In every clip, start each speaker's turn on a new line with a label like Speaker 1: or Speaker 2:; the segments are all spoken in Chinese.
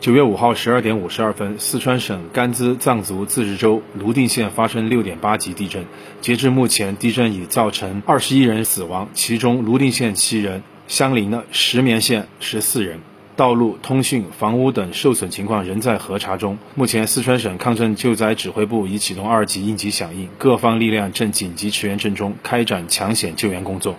Speaker 1: 九月五号十二点五十二分，四川省甘孜藏族自治州泸定县发生六点八级地震。截至目前，地震已造成二十一人死亡，其中泸定县七人，相邻的石棉县十四人。道路、通讯、房屋等受损情况仍在核查中。目前，四川省抗震救灾指挥部已启动二级应急响应，各方力量正紧急驰援震中，开展抢险救援工作。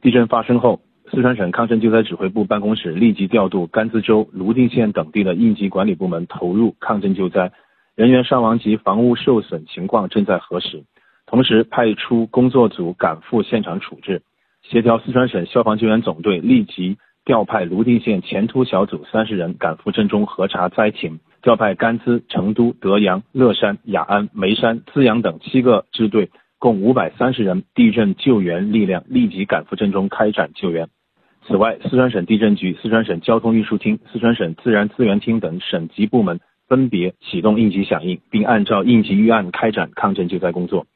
Speaker 2: 地震发生后。四川省抗震救灾指挥部办公室立即调度甘孜州泸定县等地的应急管理部门投入抗震救灾，人员伤亡及房屋受损情况正在核实，同时派出工作组赶赴现场处置，协调四川省消防救援总队立即调派泸定县前突小组三十人赶赴震中核查灾情，调派甘孜、成都、德阳、乐山、雅安、眉山、资阳等七个支队，共五百三十人地震救援力量立即赶赴震中开展救援。此外，四川省地震局、四川省交通运输厅、四川省自然资源厅等省级部门分别启动应急响应，并按照应急预案开展抗震救灾工作。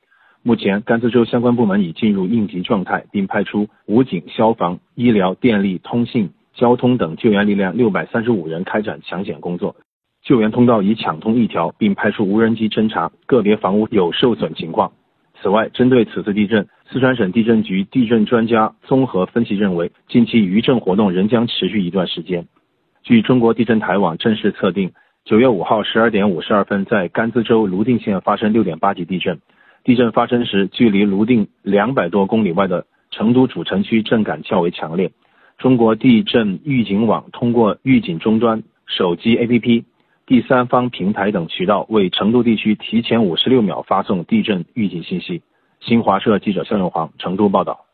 Speaker 2: 目前，甘孜州相关部门已进入应急状态，并派出武警、消防、医疗、电力、通信、交通等救援力量六百三十五人开展抢险工作，救援通道已抢通一条，并派出无人机侦查个别房屋有受损情况。此外，针对此次地震，四川省地震局地震专家综合分析认为，近期余震活动仍将持续一段时间。据中国地震台网正式测定，九月五号十二点五十二分，在甘孜州泸定县发生六点八级地震。地震发生时，距离泸定两百多公里外的成都主城区震感较为强烈。中国地震预警网通过预警终端、手机 APP。第三方平台等渠道为成都地区提前五十六秒发送地震预警信息。新华社记者肖永煌成都报道。